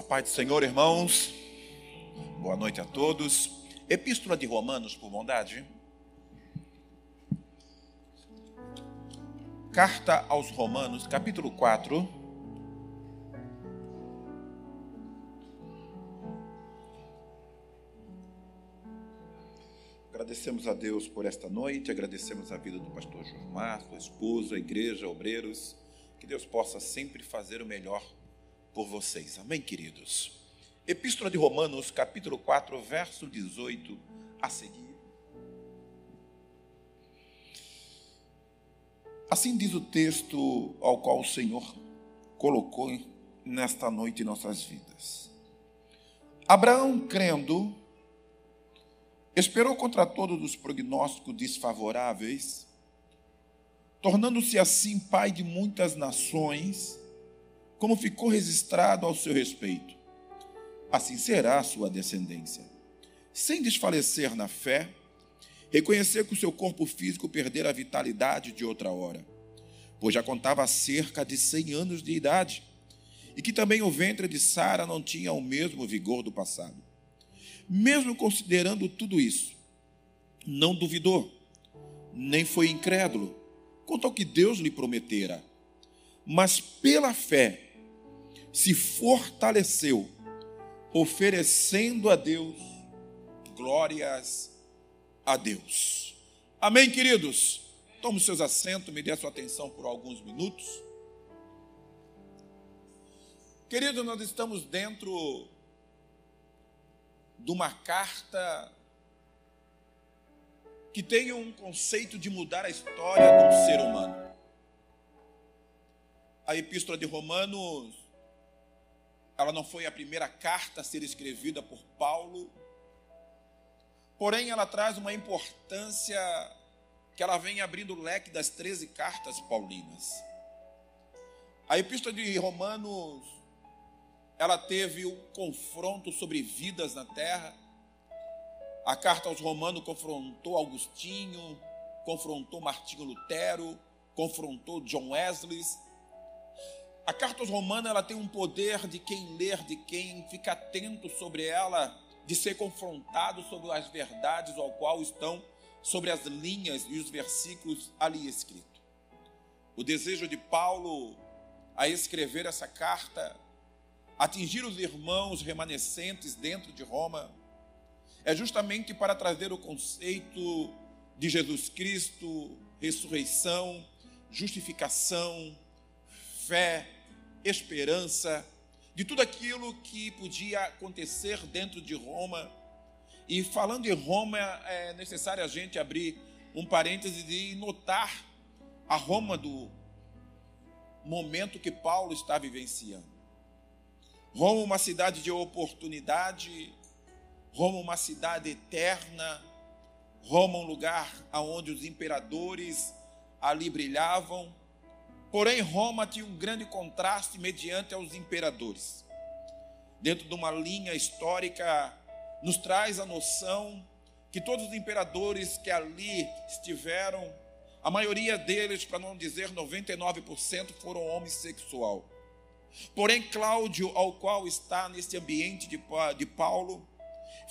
A paz do Senhor, irmãos. Boa noite a todos. Epístola de Romanos, por bondade. Carta aos Romanos, capítulo 4. Agradecemos a Deus por esta noite, agradecemos a vida do pastor Josmar, sua esposa, a igreja, obreiros. Que Deus possa sempre fazer o melhor por vocês. Amém, queridos? Epístola de Romanos, capítulo 4, verso 18 a seguir. Assim diz o texto ao qual o Senhor colocou nesta noite em nossas vidas. Abraão, crendo, esperou contra todos os prognósticos desfavoráveis, tornando-se assim pai de muitas nações como ficou registrado ao seu respeito. Assim será a sua descendência. Sem desfalecer na fé, reconhecer que o seu corpo físico perdera a vitalidade de outra hora, pois já contava cerca de cem anos de idade, e que também o ventre de Sara não tinha o mesmo vigor do passado. Mesmo considerando tudo isso, não duvidou, nem foi incrédulo quanto ao que Deus lhe prometera, mas pela fé se fortaleceu, oferecendo a Deus glórias a Deus. Amém, queridos? Tome os seus assentos, me dê a sua atenção por alguns minutos. Querido, nós estamos dentro de uma carta que tem um conceito de mudar a história um ser humano. A epístola de Romanos ela não foi a primeira carta a ser escrevida por Paulo, porém ela traz uma importância que ela vem abrindo o leque das 13 cartas paulinas. A epístola de Romanos, ela teve um confronto sobre vidas na terra. A carta aos Romanos confrontou Augustinho, confrontou Martinho Lutero, confrontou John Wesley, a carta aos Romanos ela tem um poder de quem ler, de quem fica atento sobre ela, de ser confrontado sobre as verdades ao qual estão sobre as linhas e os versículos ali escritos. O desejo de Paulo a escrever essa carta, atingir os irmãos remanescentes dentro de Roma, é justamente para trazer o conceito de Jesus Cristo, ressurreição, justificação, fé, esperança, de tudo aquilo que podia acontecer dentro de Roma. E falando em Roma, é necessário a gente abrir um parêntese e notar a Roma do momento que Paulo está vivenciando. Roma, uma cidade de oportunidade, Roma, uma cidade eterna, Roma, um lugar onde os imperadores ali brilhavam, Porém, Roma tinha um grande contraste mediante aos imperadores. Dentro de uma linha histórica, nos traz a noção que todos os imperadores que ali estiveram, a maioria deles, para não dizer 99%, foram homossexual. Porém, Cláudio, ao qual está nesse ambiente de, de Paulo,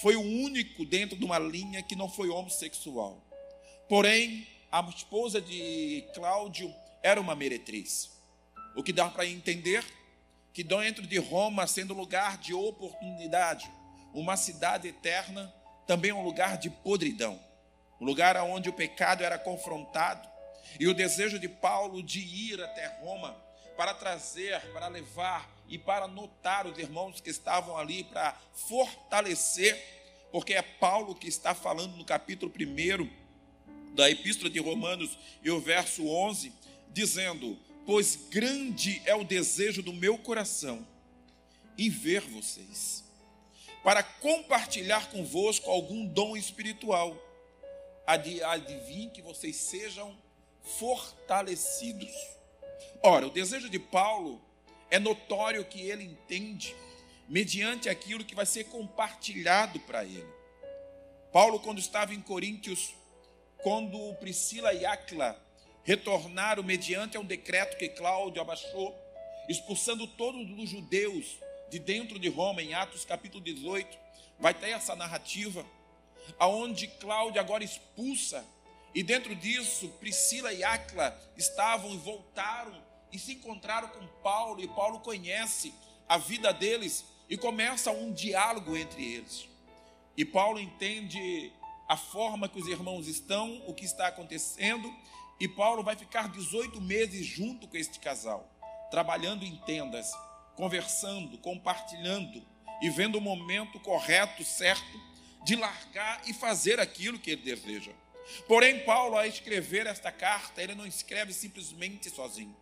foi o único dentro de uma linha que não foi homossexual. Porém, a esposa de Cláudio era uma meretriz. O que dá para entender que dentro de Roma, sendo lugar de oportunidade, uma cidade eterna, também um lugar de podridão, um lugar onde o pecado era confrontado, e o desejo de Paulo de ir até Roma para trazer, para levar e para notar os irmãos que estavam ali, para fortalecer, porque é Paulo que está falando no capítulo 1 da Epístola de Romanos e o verso 11, dizendo: Pois grande é o desejo do meu coração em ver vocês, para compartilhar convosco algum dom espiritual, adivinhe que vocês sejam fortalecidos. Ora, o desejo de Paulo é notório que ele entende mediante aquilo que vai ser compartilhado para ele. Paulo, quando estava em Coríntios, quando Priscila e Áquila retornaram mediante um decreto que Cláudio abaixou, expulsando todos os judeus de dentro de Roma, em Atos capítulo 18, vai ter essa narrativa, aonde Cláudia agora expulsa, e dentro disso Priscila e Áquila estavam e voltaram e se encontraram com Paulo, e Paulo conhece a vida deles e começa um diálogo entre eles. E Paulo entende a forma que os irmãos estão, o que está acontecendo, e Paulo vai ficar 18 meses junto com este casal, trabalhando em tendas, conversando, compartilhando e vendo o momento correto, certo, de largar e fazer aquilo que ele deseja. Porém, Paulo, ao escrever esta carta, ele não escreve simplesmente sozinho.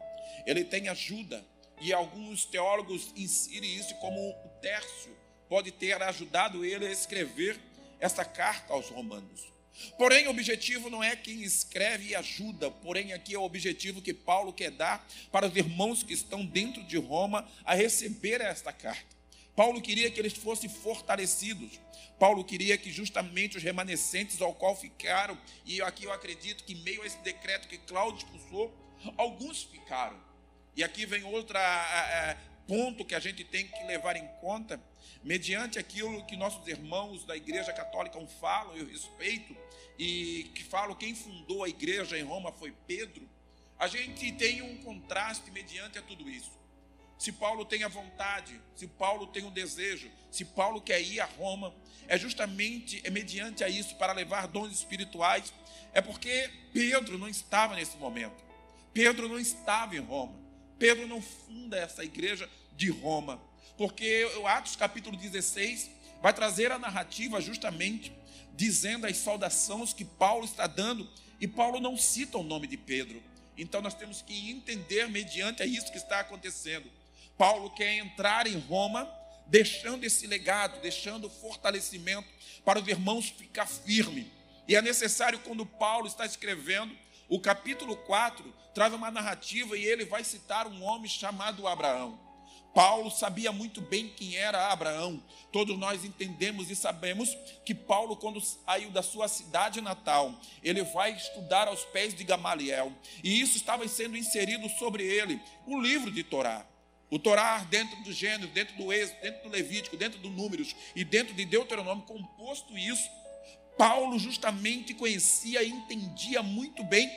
Ele tem ajuda, e alguns teólogos inserem isso como o Tércio pode ter ajudado ele a escrever esta carta aos romanos. Porém, o objetivo não é quem escreve e ajuda, porém, aqui é o objetivo que Paulo quer dar para os irmãos que estão dentro de Roma a receber esta carta. Paulo queria que eles fossem fortalecidos. Paulo queria que justamente os remanescentes ao qual ficaram, e aqui eu acredito que, meio a esse decreto que Cláudio expulsou, alguns ficaram. E aqui vem outro ponto que a gente tem que levar em conta, mediante aquilo que nossos irmãos da Igreja Católica falam, eu respeito, e que falam quem fundou a igreja em Roma foi Pedro, a gente tem um contraste mediante a tudo isso. Se Paulo tem a vontade, se Paulo tem o desejo, se Paulo quer ir a Roma, é justamente é mediante a isso para levar dons espirituais, é porque Pedro não estava nesse momento. Pedro não estava em Roma. Pedro não funda essa igreja de Roma, porque o Atos capítulo 16 vai trazer a narrativa justamente dizendo as saudações que Paulo está dando, e Paulo não cita o nome de Pedro. Então nós temos que entender mediante a isso que está acontecendo. Paulo quer entrar em Roma, deixando esse legado, deixando fortalecimento para os irmãos ficar firme. E é necessário quando Paulo está escrevendo, o capítulo 4 traz uma narrativa e ele vai citar um homem chamado Abraão. Paulo sabia muito bem quem era Abraão. Todos nós entendemos e sabemos que Paulo, quando saiu da sua cidade natal, ele vai estudar aos pés de Gamaliel. E isso estava sendo inserido sobre ele, o livro de Torá. O Torá, dentro do Gênesis, dentro do Êxodo, dentro do Levítico, dentro do Números e dentro de Deuteronômio, composto isso, Paulo justamente conhecia e entendia muito bem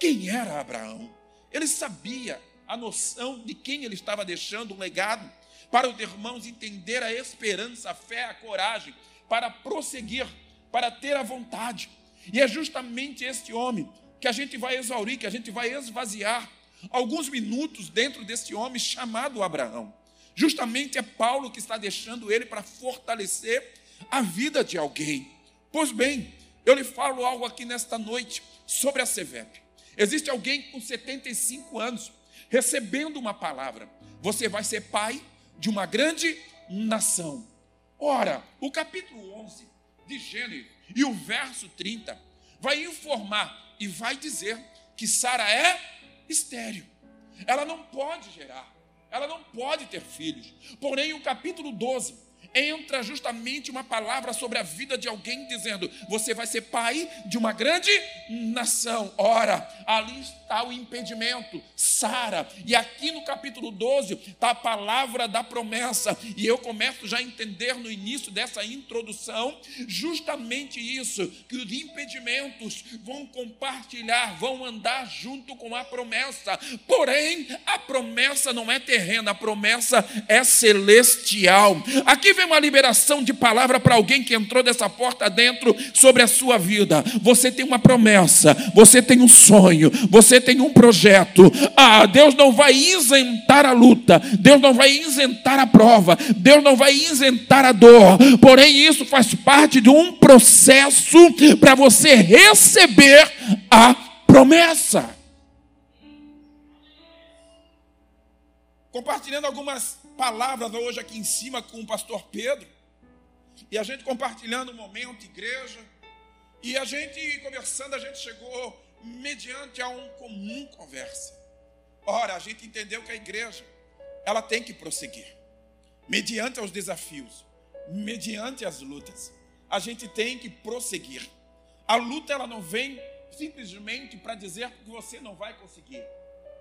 quem era Abraão. Ele sabia a noção de quem ele estava deixando um legado, para os irmãos entender a esperança, a fé, a coragem, para prosseguir, para ter a vontade. E é justamente este homem que a gente vai exaurir, que a gente vai esvaziar alguns minutos dentro desse homem chamado Abraão. Justamente é Paulo que está deixando ele para fortalecer a vida de alguém. Pois bem, eu lhe falo algo aqui nesta noite sobre a CEVEP. Existe alguém com 75 anos recebendo uma palavra. Você vai ser pai de uma grande nação. Ora, o capítulo 11 de Gênesis e o verso 30 vai informar e vai dizer que Sara é estéril. Ela não pode gerar, ela não pode ter filhos. Porém, o capítulo 12 entra justamente uma palavra sobre a vida de alguém dizendo: Você vai ser pai de uma grande nação. Ora, ali está o impedimento, Sara. E aqui no capítulo 12 está a palavra da promessa. E eu começo já a entender no início dessa introdução justamente isso: que os impedimentos vão compartilhar, vão andar junto com a promessa. Porém, a promessa não é terrena, a promessa é celestial. Aqui vem uma liberação de palavra para alguém que entrou dessa porta dentro sobre a sua vida. Você tem uma promessa, você tem um sonho, você tem um projeto. Ah, Deus não vai isentar a luta, Deus não vai isentar a prova, Deus não vai isentar a dor. Porém, isso faz parte de um processo para você receber a promessa. Compartilhando algumas palavras hoje aqui em cima com o pastor Pedro. E a gente compartilhando um momento, igreja. E a gente conversando, a gente chegou mediante a um comum conversa. Ora, a gente entendeu que a igreja, ela tem que prosseguir. Mediante os desafios, mediante as lutas, a gente tem que prosseguir. A luta ela não vem simplesmente para dizer que você não vai conseguir.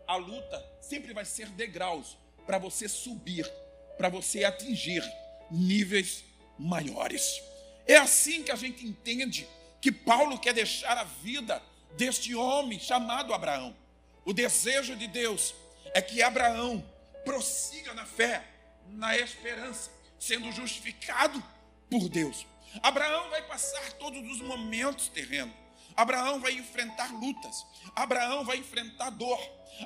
A luta sempre vai ser degraus para você subir para você atingir níveis maiores. É assim que a gente entende que Paulo quer deixar a vida deste homem chamado Abraão. O desejo de Deus é que Abraão prossiga na fé, na esperança, sendo justificado por Deus. Abraão vai passar todos os momentos terrenos. Abraão vai enfrentar lutas. Abraão vai enfrentar dor.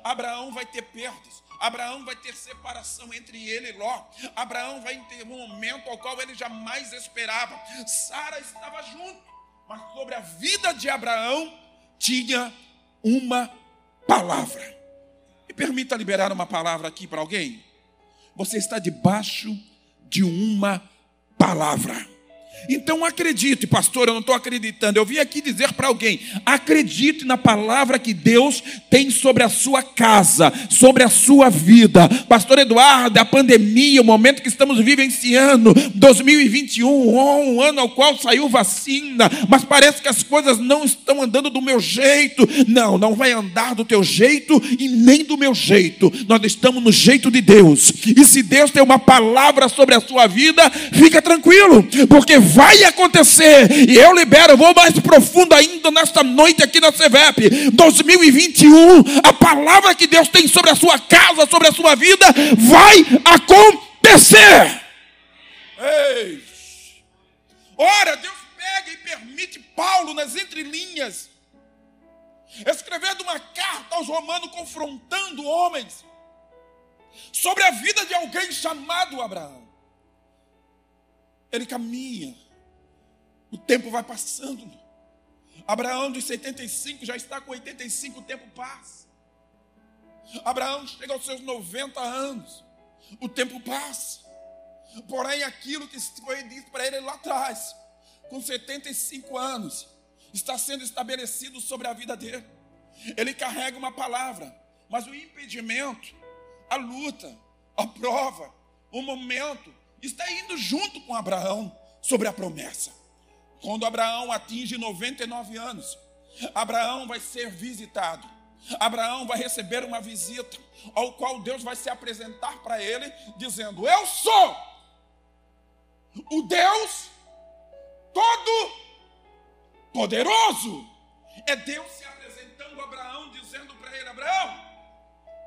Abraão vai ter perdas. Abraão vai ter separação entre ele e Ló. Abraão vai ter um momento ao qual ele jamais esperava. Sara estava junto, mas sobre a vida de Abraão tinha uma palavra. Me permita liberar uma palavra aqui para alguém. Você está debaixo de uma palavra. Então acredite, pastor, eu não estou acreditando. Eu vim aqui dizer para alguém: acredite na palavra que Deus tem sobre a sua casa, sobre a sua vida. Pastor Eduardo, a pandemia, o momento que estamos vivenciando, 2021, um ano ao qual saiu vacina, mas parece que as coisas não estão andando do meu jeito. Não, não vai andar do teu jeito e nem do meu jeito. Nós estamos no jeito de Deus. E se Deus tem uma palavra sobre a sua vida, fica tranquilo, porque vai acontecer. E eu libero, vou mais profundo ainda nesta noite aqui na CVEP 2021. A palavra que Deus tem sobre a sua casa, sobre a sua vida, vai acontecer. Ei! Ora, Deus pega e permite Paulo nas entrelinhas escrevendo uma carta aos romanos confrontando homens sobre a vida de alguém chamado Abraão. Ele caminha o tempo vai passando. Abraão de 75 já está com 85, o tempo passa. Abraão chega aos seus 90 anos, o tempo passa. Porém, aquilo que foi dito para ele lá atrás, com 75 anos, está sendo estabelecido sobre a vida dele. Ele carrega uma palavra, mas o impedimento, a luta, a prova, o momento, está indo junto com Abraão sobre a promessa. Quando Abraão atinge 99 anos, Abraão vai ser visitado. Abraão vai receber uma visita, ao qual Deus vai se apresentar para ele, dizendo: Eu sou o Deus Todo-Poderoso. É Deus se apresentando a Abraão, dizendo para ele: Abraão,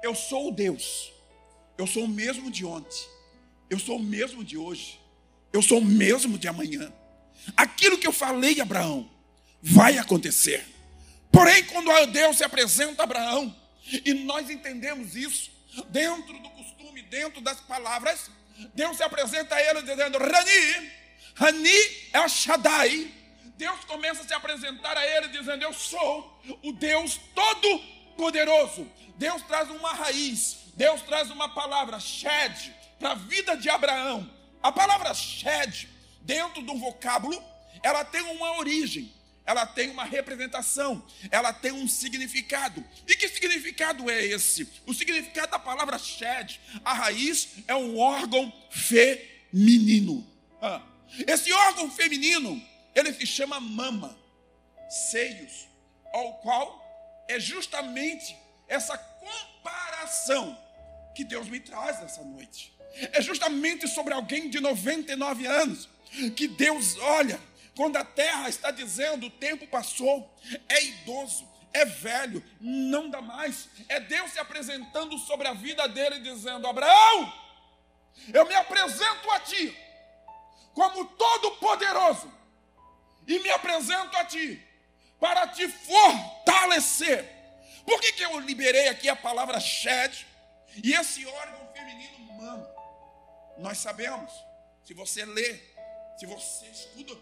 eu sou o Deus, eu sou o mesmo de ontem, eu sou o mesmo de hoje, eu sou o mesmo de amanhã. Aquilo que eu falei, Abraão, vai acontecer. Porém, quando Deus se apresenta a Abraão, e nós entendemos isso, dentro do costume, dentro das palavras, Deus se apresenta a ele dizendo: Rani, Rani é Shaddai. Deus começa a se apresentar a ele dizendo: Eu sou o Deus Todo-Poderoso. Deus traz uma raiz, Deus traz uma palavra, Shed, para a vida de Abraão. A palavra Shed dentro do vocábulo, ela tem uma origem, ela tem uma representação, ela tem um significado. E que significado é esse? O significado da palavra shed, a raiz é um órgão feminino. Ah, esse órgão feminino, ele se chama mama, seios, ao qual é justamente essa comparação que Deus me traz nessa noite. É justamente sobre alguém de 99 anos que Deus olha quando a terra está dizendo o tempo passou, é idoso, é velho, não dá mais. É Deus se apresentando sobre a vida dele, dizendo: Abraão, eu me apresento a ti como todo-poderoso e me apresento a ti para te fortalecer. Por que, que eu liberei aqui a palavra shed e esse órgão feminino mama? Nós sabemos, se você ler se você estuda,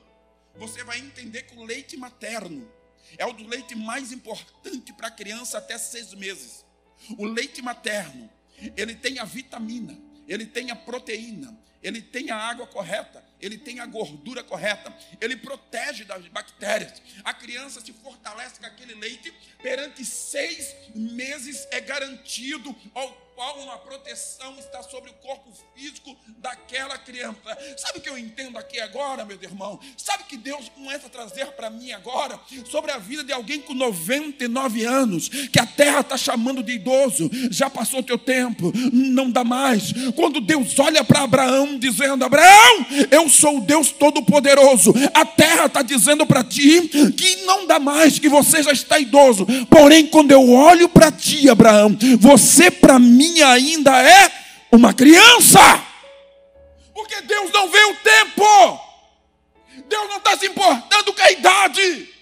você vai entender que o leite materno é o do leite mais importante para a criança até seis meses. O leite materno, ele tem a vitamina, ele tem a proteína, ele tem a água correta, ele tem a gordura correta, ele protege das bactérias. A criança se fortalece com aquele leite, perante seis meses é garantido ao qual uma proteção está sobre o corpo físico daquela criança. Sabe o que eu entendo aqui agora, meu irmão? Sabe que Deus começa a trazer para mim agora sobre a vida de alguém com 99 anos, que a terra está chamando de idoso, já passou teu tempo, não dá mais. Quando Deus olha para Abraão dizendo: Abraão, eu sou o Deus Todo-Poderoso, a terra está dizendo para ti que não dá mais, que você já está idoso. Porém, quando eu olho para ti, Abraão, você para mim ainda é uma criança. Porque Deus não vê o tempo. Deus não está se importando com a idade.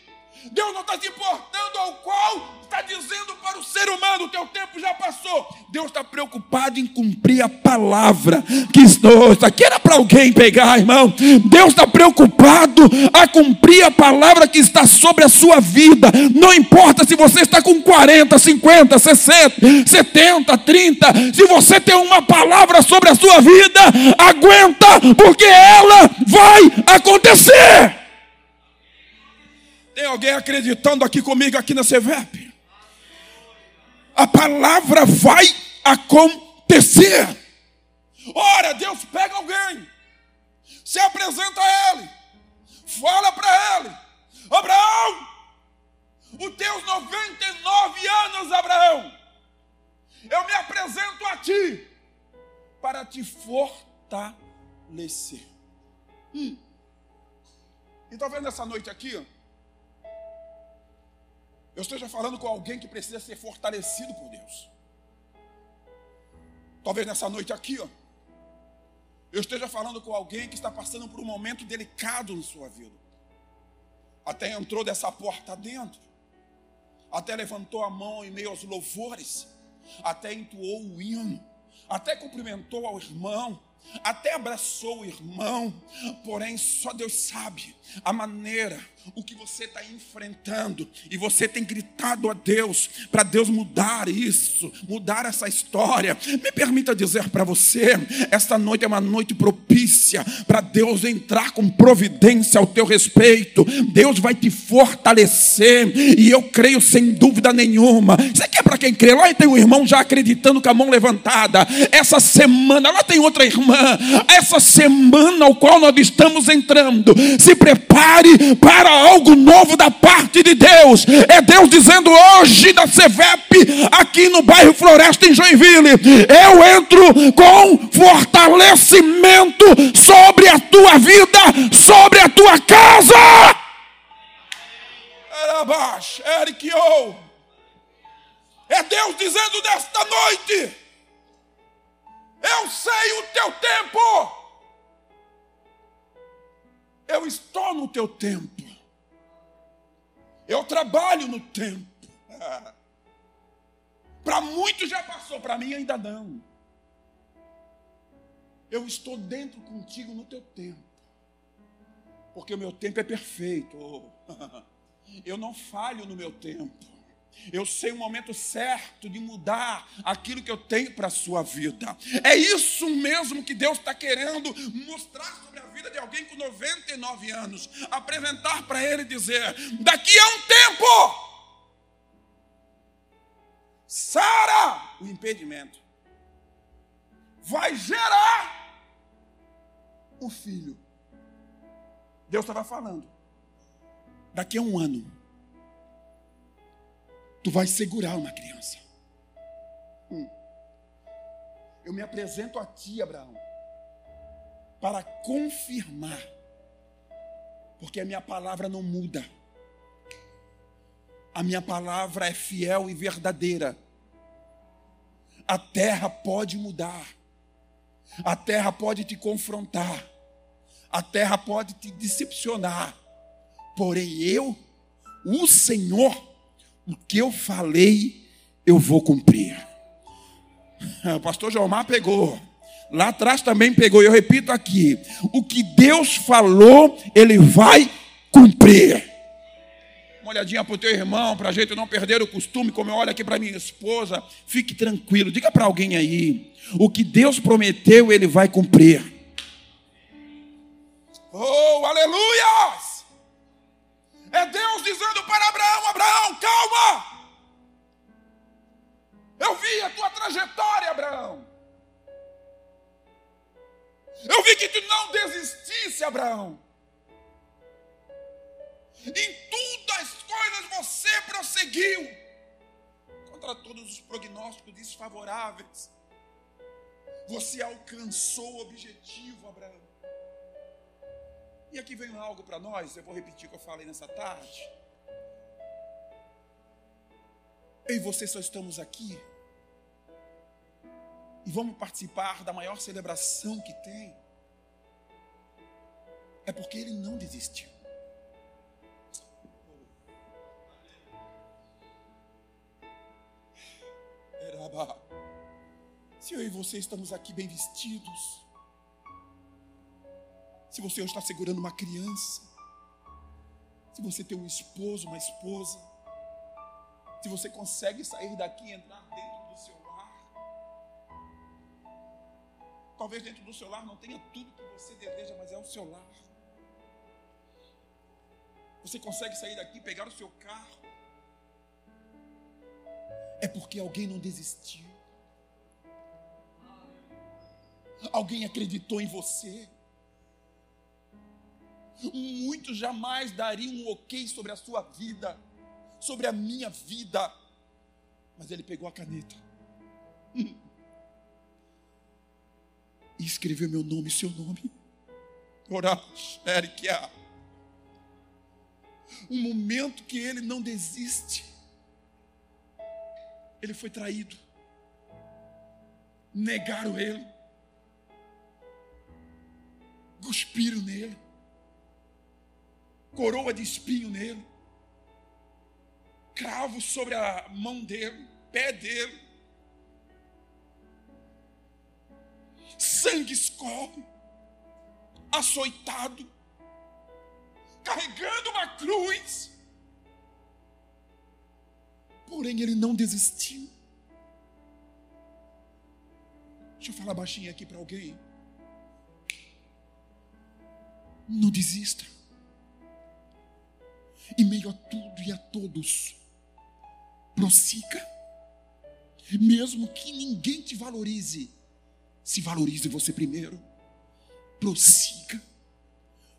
Deus não está se importando ao qual está dizendo para o ser humano: o teu tempo já passou. Deus está preocupado em cumprir a palavra que estou. Isso aqui era para alguém pegar, irmão. Deus está preocupado a cumprir a palavra que está sobre a sua vida. Não importa se você está com 40, 50, 60, 70, 30. Se você tem uma palavra sobre a sua vida, aguenta, porque ela vai acontecer. Tem alguém acreditando aqui comigo aqui na CVEP? A palavra vai acontecer. Ora, Deus pega alguém, se apresenta a ele, fala para ele: Abraão, os teus 99 anos, Abraão, eu me apresento a ti para te fortalecer. Hum. E está vendo essa noite aqui? Ó? Eu esteja falando com alguém que precisa ser fortalecido por Deus. Talvez nessa noite aqui, ó, eu esteja falando com alguém que está passando por um momento delicado na sua vida. Até entrou dessa porta dentro, até levantou a mão em meio aos louvores, até entoou o hino, até cumprimentou ao irmão, até abraçou o irmão, porém só Deus sabe a maneira, o que você está enfrentando, e você tem gritado a Deus para Deus mudar isso, mudar essa história. Me permita dizer para você: esta noite é uma noite propícia para Deus entrar com providência ao teu respeito. Deus vai te fortalecer, e eu creio sem dúvida nenhuma. Isso aqui é para quem crê. Lá tem um irmão já acreditando com a mão levantada. Essa semana, lá tem outra irmã. Essa semana ao qual nós estamos entrando, se prepare para algo novo da parte de Deus. É Deus dizendo hoje da CEVEP, aqui no bairro Floresta, em Joinville: Eu entro com fortalecimento sobre a tua vida, sobre a tua casa. É Deus dizendo nesta noite: Eu sei o teu tempo. Eu estou no teu tempo. Eu trabalho no tempo. Para muitos já passou, para mim ainda não. Eu estou dentro contigo no teu tempo. Porque o meu tempo é perfeito. Eu não falho no meu tempo. Eu sei o momento certo de mudar aquilo que eu tenho para a sua vida. É isso mesmo que Deus está querendo mostrar sobre a vida de alguém com 99 anos. Apresentar para ele e dizer: daqui a um tempo, Sara, o impedimento, vai gerar um filho. Deus estava falando. Daqui a um ano tu vai segurar uma criança. Hum. Eu me apresento a ti, Abraão, para confirmar, porque a minha palavra não muda. A minha palavra é fiel e verdadeira. A terra pode mudar, a terra pode te confrontar, a terra pode te decepcionar, porém eu, o Senhor, o que eu falei, eu vou cumprir. O pastor Jomar pegou. Lá atrás também pegou. Eu repito aqui: o que Deus falou, Ele vai cumprir. Uma olhadinha para o teu irmão, para a gente não perder o costume, como eu olho aqui para minha esposa. Fique tranquilo, diga para alguém aí: o que Deus prometeu, Ele vai cumprir. Oh, aleluia! É Deus dizendo para Abraão: Abraão, calma. Eu vi a tua trajetória, Abraão. Eu vi que tu não desistisse, Abraão. Em tudo as coisas você prosseguiu contra todos os prognósticos desfavoráveis. Você alcançou o objetivo, Abraão. E aqui vem algo para nós, eu vou repetir o que eu falei nessa tarde. Eu e você só estamos aqui e vamos participar da maior celebração que tem. É porque ele não desistiu. Se eu e você estamos aqui bem vestidos, se você está segurando uma criança, se você tem um esposo, uma esposa, se você consegue sair daqui e entrar dentro do seu lar, talvez dentro do seu lar não tenha tudo que você deseja, mas é o seu lar. Você consegue sair daqui, pegar o seu carro, é porque alguém não desistiu. Alguém acreditou em você. Muitos jamais dariam um ok sobre a sua vida, sobre a minha vida. Mas ele pegou a caneta e escreveu meu nome e seu nome. Erikia. Um momento que ele não desiste. Ele foi traído. Negaram ele. Cuspiram nele. Coroa de espinho nele. Cravo sobre a mão dele, pé dele. Sangue escorre. Açoitado. Carregando uma cruz. Porém, ele não desistiu. Deixa eu falar baixinho aqui para alguém. Não desista. Em meio a tudo e a todos, prossiga. Mesmo que ninguém te valorize, se valorize você primeiro. Prossiga.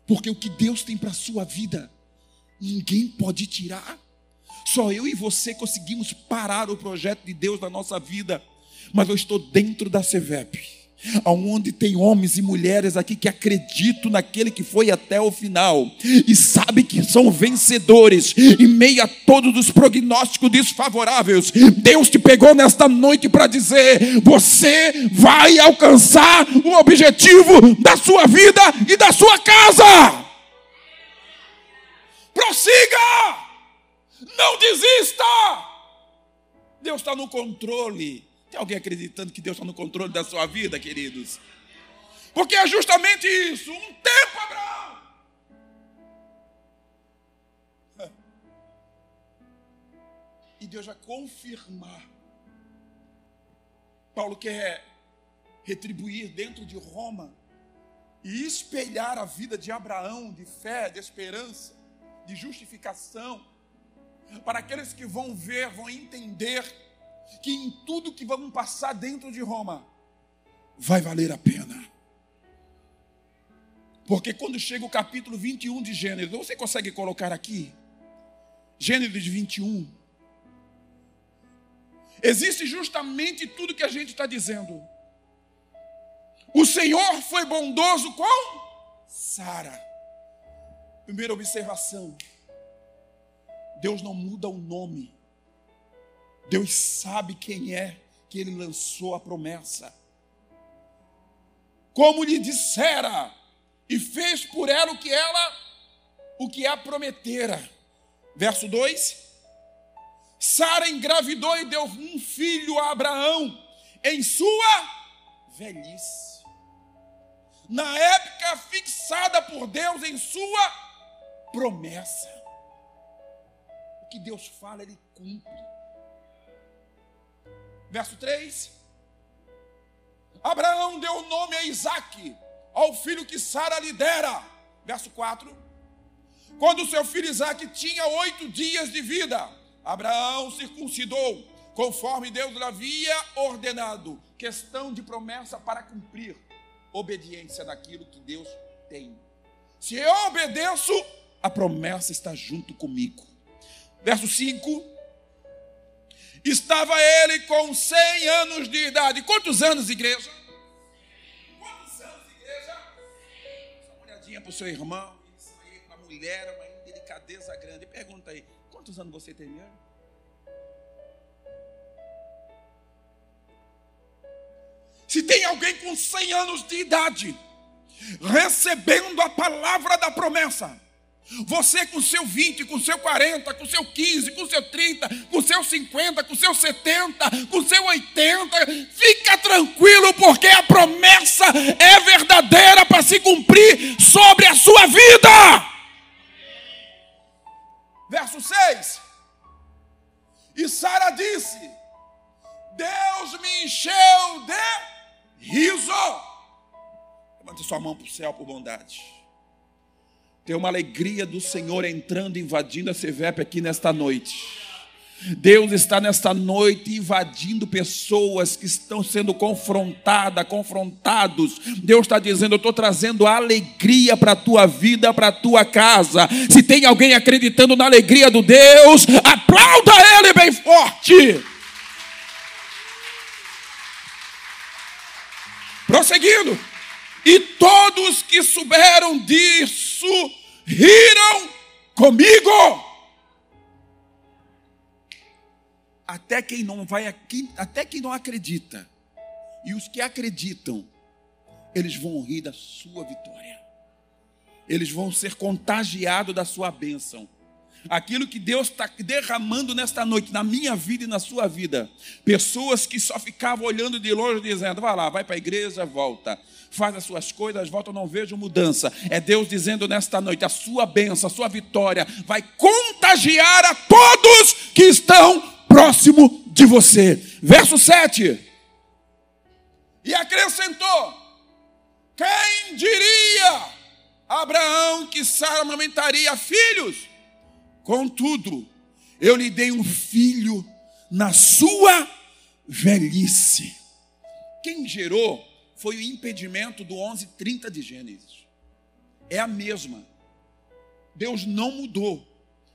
Porque o que Deus tem para a sua vida, ninguém pode tirar. Só eu e você conseguimos parar o projeto de Deus na nossa vida. Mas eu estou dentro da CEVEP aonde tem homens e mulheres aqui que acreditam naquele que foi até o final e sabe que são vencedores em meio a todos os prognósticos desfavoráveis. Deus te pegou nesta noite para dizer: você vai alcançar o objetivo da sua vida e da sua casa. Prossiga! Não desista! Deus está no controle. Tem alguém acreditando que Deus está no controle da sua vida, queridos? Porque é justamente isso. Um tempo, Abraão. E Deus vai confirmar. Paulo quer retribuir dentro de Roma e espelhar a vida de Abraão de fé, de esperança, de justificação, para aqueles que vão ver, vão entender que em tudo que vamos passar dentro de Roma, vai valer a pena. Porque quando chega o capítulo 21 de Gênesis, você consegue colocar aqui? Gênesis 21. Existe justamente tudo que a gente está dizendo. O Senhor foi bondoso com Sara. Primeira observação: Deus não muda o nome, Deus sabe quem é que ele lançou a promessa. Como lhe dissera, e fez por ela o que ela o que a prometera. Verso 2: Sara engravidou e deu um filho a Abraão em sua velhice. Na época fixada por Deus em sua promessa. O que Deus fala, ele cumpre. Verso 3. Abraão deu o nome a Isaac, ao filho que Sara lhe dera. Verso 4. Quando seu filho Isaac tinha oito dias de vida, Abraão circuncidou, conforme Deus havia ordenado. Questão de promessa para cumprir. Obediência naquilo que Deus tem. Se eu obedeço, a promessa está junto comigo. Verso 5. Estava ele com 100 anos de idade. Quantos anos, igreja? Quantos anos, igreja? Dá uma olhadinha para o seu irmão. Para a mulher, uma indelicadeza grande. Pergunta aí: quantos anos você tem mesmo? Se tem alguém com 100 anos de idade, recebendo a palavra da promessa, você com seu 20, com seu 40, com seu 15, com seu 30, com seu 50, com seu 70, com seu 80, fica tranquilo, porque a promessa é verdadeira para se cumprir sobre a sua vida. Verso 6. E Sara disse: Deus me encheu de riso. Levante sua mão para o céu por bondade. Tem uma alegria do Senhor entrando, invadindo a CVEP aqui nesta noite. Deus está nesta noite invadindo pessoas que estão sendo confrontadas, confrontados. Deus está dizendo: Eu estou trazendo alegria para a tua vida, para a tua casa. Se tem alguém acreditando na alegria do Deus, aplauda Ele bem forte. Prosseguindo. E todos que souberam disso riram comigo. Até quem não vai aqui, até quem não acredita. E os que acreditam, eles vão rir da sua vitória. Eles vão ser contagiados da sua bênção aquilo que Deus está derramando nesta noite, na minha vida e na sua vida. Pessoas que só ficavam olhando de longe, dizendo: vai lá, vai para a igreja, volta, faz as suas coisas, volta, não vejo mudança. É Deus dizendo nesta noite: a sua bênção, a sua vitória vai contagiar a todos que estão próximo de você. Verso 7. E acrescentou: quem diria? Abraão que Sara amamentaria filhos? Contudo, eu lhe dei um filho na sua velhice. Quem gerou foi o impedimento do 11:30 de Gênesis. É a mesma. Deus não mudou.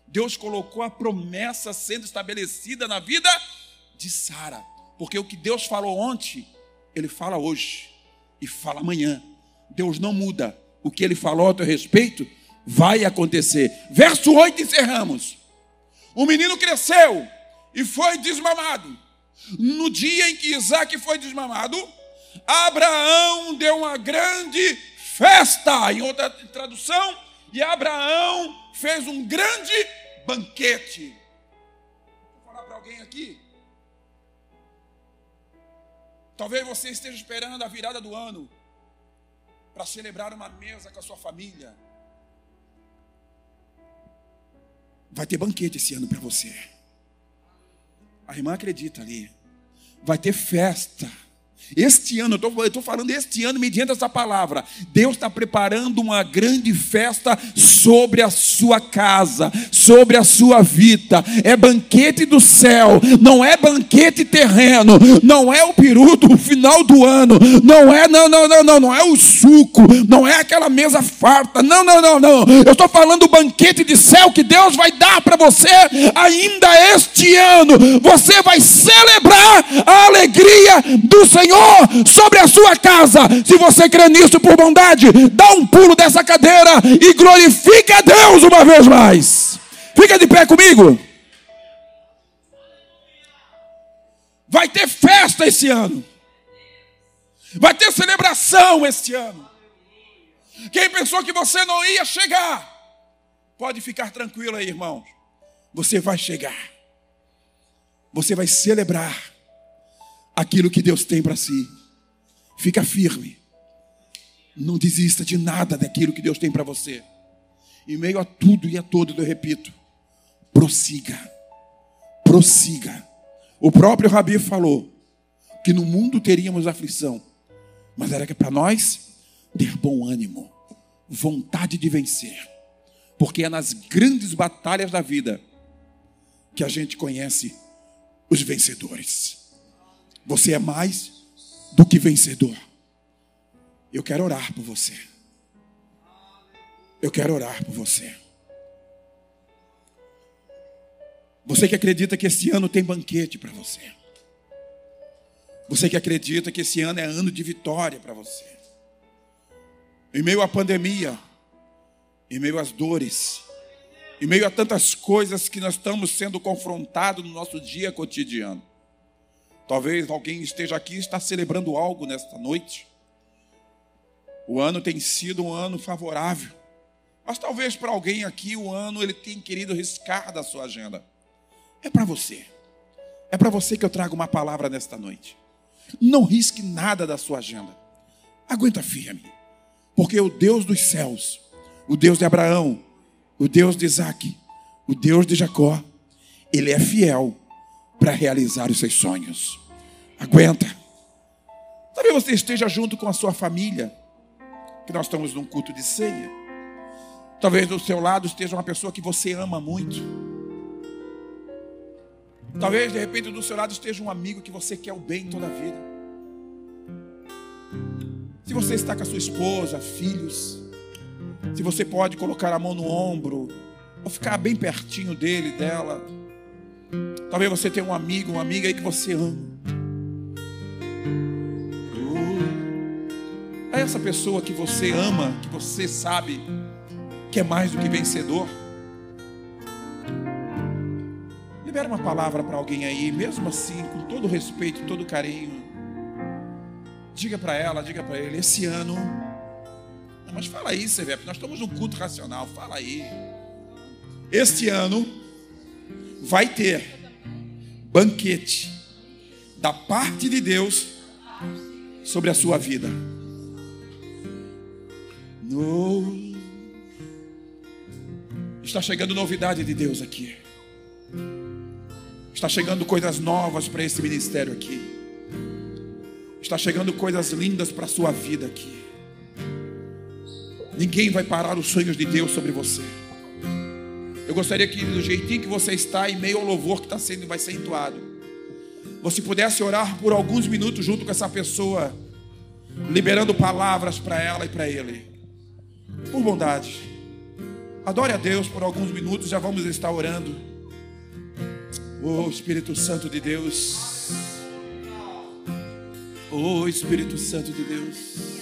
Deus colocou a promessa sendo estabelecida na vida de Sara, porque o que Deus falou ontem, ele fala hoje e fala amanhã. Deus não muda. O que ele falou a teu respeito, vai acontecer. Verso 8 encerramos. O menino cresceu e foi desmamado. No dia em que Isaac foi desmamado, Abraão deu uma grande festa, em outra tradução, e Abraão fez um grande banquete. Vou falar para alguém aqui. Talvez você esteja esperando a virada do ano para celebrar uma mesa com a sua família Vai ter banquete esse ano para você. A irmã acredita ali. Vai ter festa. Este ano, eu estou falando este ano mediante essa palavra. Deus está preparando uma grande festa sobre a sua casa, sobre a sua vida. É banquete do céu, não é banquete terreno, não é o peru do final do ano, não é, não, não, não, não, não é o suco, não é aquela mesa farta, não, não, não, não. Eu estou falando do banquete de céu que Deus vai dar para você ainda este ano. Você vai celebrar a alegria do Senhor Senhor sobre a sua casa. Se você crê nisso por bondade, dá um pulo dessa cadeira e glorifica a Deus uma vez mais. Fica de pé comigo. Vai ter festa esse ano. Vai ter celebração este ano. Quem pensou que você não ia chegar, pode ficar tranquilo aí, irmãos. Você vai chegar. Você vai celebrar aquilo que Deus tem para si. Fica firme. Não desista de nada daquilo que Deus tem para você. Em meio a tudo e a todo, eu repito, prossiga. Prossiga. O próprio Rabi falou que no mundo teríamos aflição, mas era que para nós ter bom ânimo, vontade de vencer. Porque é nas grandes batalhas da vida que a gente conhece os vencedores. Você é mais do que vencedor. Eu quero orar por você. Eu quero orar por você. Você que acredita que esse ano tem banquete para você. Você que acredita que esse ano é ano de vitória para você. Em meio à pandemia, em meio às dores, em meio a tantas coisas que nós estamos sendo confrontados no nosso dia cotidiano. Talvez alguém esteja aqui e está celebrando algo nesta noite. O ano tem sido um ano favorável. Mas talvez para alguém aqui o ano ele tenha querido riscar da sua agenda. É para você. É para você que eu trago uma palavra nesta noite. Não risque nada da sua agenda. Aguenta firme. Porque o Deus dos céus, o Deus de Abraão, o Deus de Isaac, o Deus de Jacó, ele é fiel para realizar os seus sonhos. Aguenta. Talvez você esteja junto com a sua família, que nós estamos num culto de ceia. Talvez do seu lado esteja uma pessoa que você ama muito. Talvez de repente do seu lado esteja um amigo que você quer o bem toda a vida. Se você está com a sua esposa, filhos, se você pode colocar a mão no ombro, ou ficar bem pertinho dele, dela. Talvez você tenha um amigo, uma amiga aí que você ama. É essa pessoa que você ama, que você sabe que é mais do que vencedor. Libera uma palavra para alguém aí, mesmo assim, com todo respeito, todo carinho. Diga para ela, diga para ele, esse ano. Não, mas fala aí, Severo, nós estamos num culto racional, fala aí. Este ano vai ter banquete da parte de Deus sobre a sua vida. No... Está chegando novidade de Deus aqui. Está chegando coisas novas para esse ministério aqui. Está chegando coisas lindas para a sua vida aqui. Ninguém vai parar os sonhos de Deus sobre você. Eu gostaria que, do jeitinho que você está, em meio ao louvor que está sendo, vai ser entoado, você pudesse orar por alguns minutos junto com essa pessoa, liberando palavras para ela e para ele. Por bondade. Adore a Deus por alguns minutos, já vamos estar orando. Oh Espírito Santo de Deus. Oh Espírito Santo de Deus.